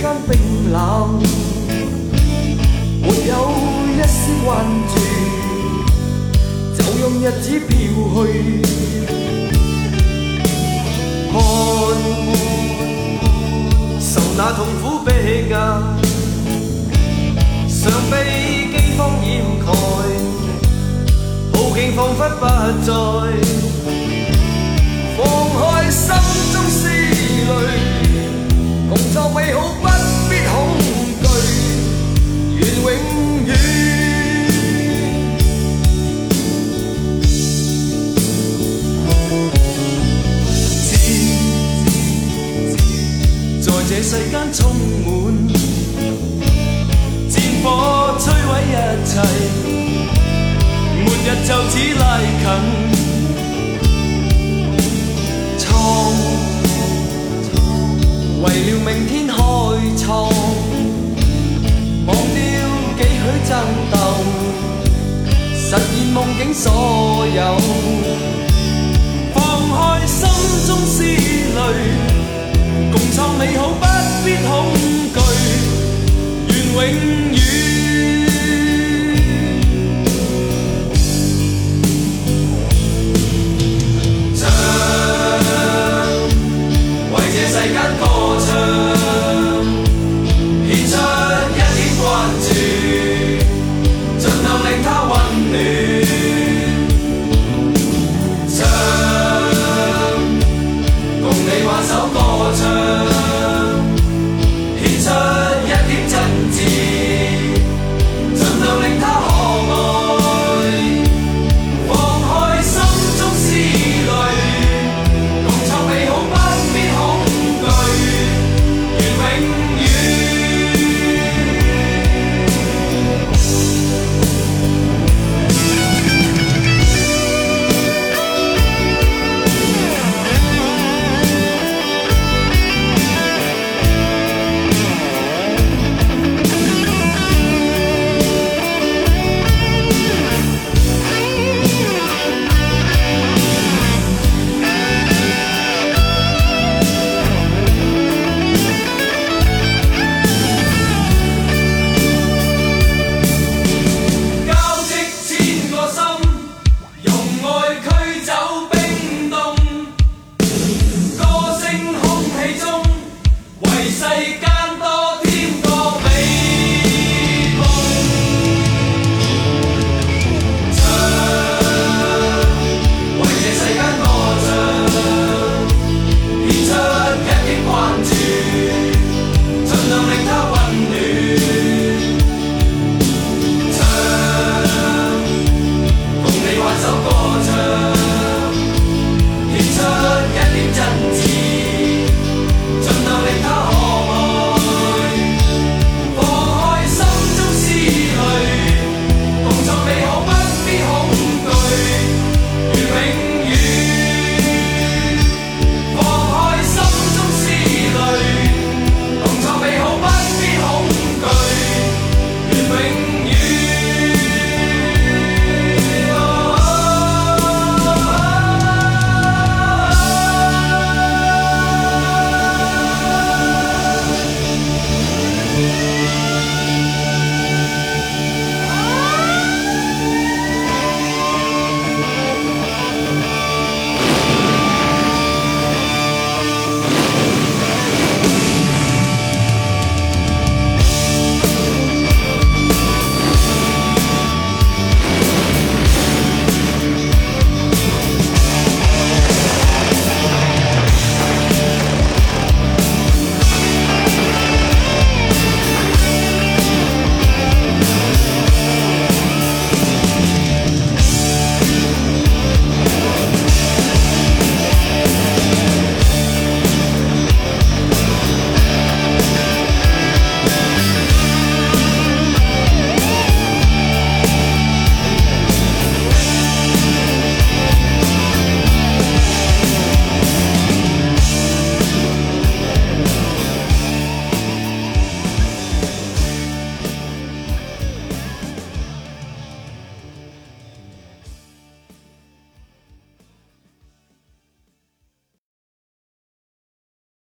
间冰冷，没有一丝关注，就让日子飘去。看受那痛苦逼压，常被饥荒掩盖，好景仿佛不再，世间充满战火摧毁一切，末日就此拉近。创为了明天开创，忘掉几许争斗，实现梦境所有。Somos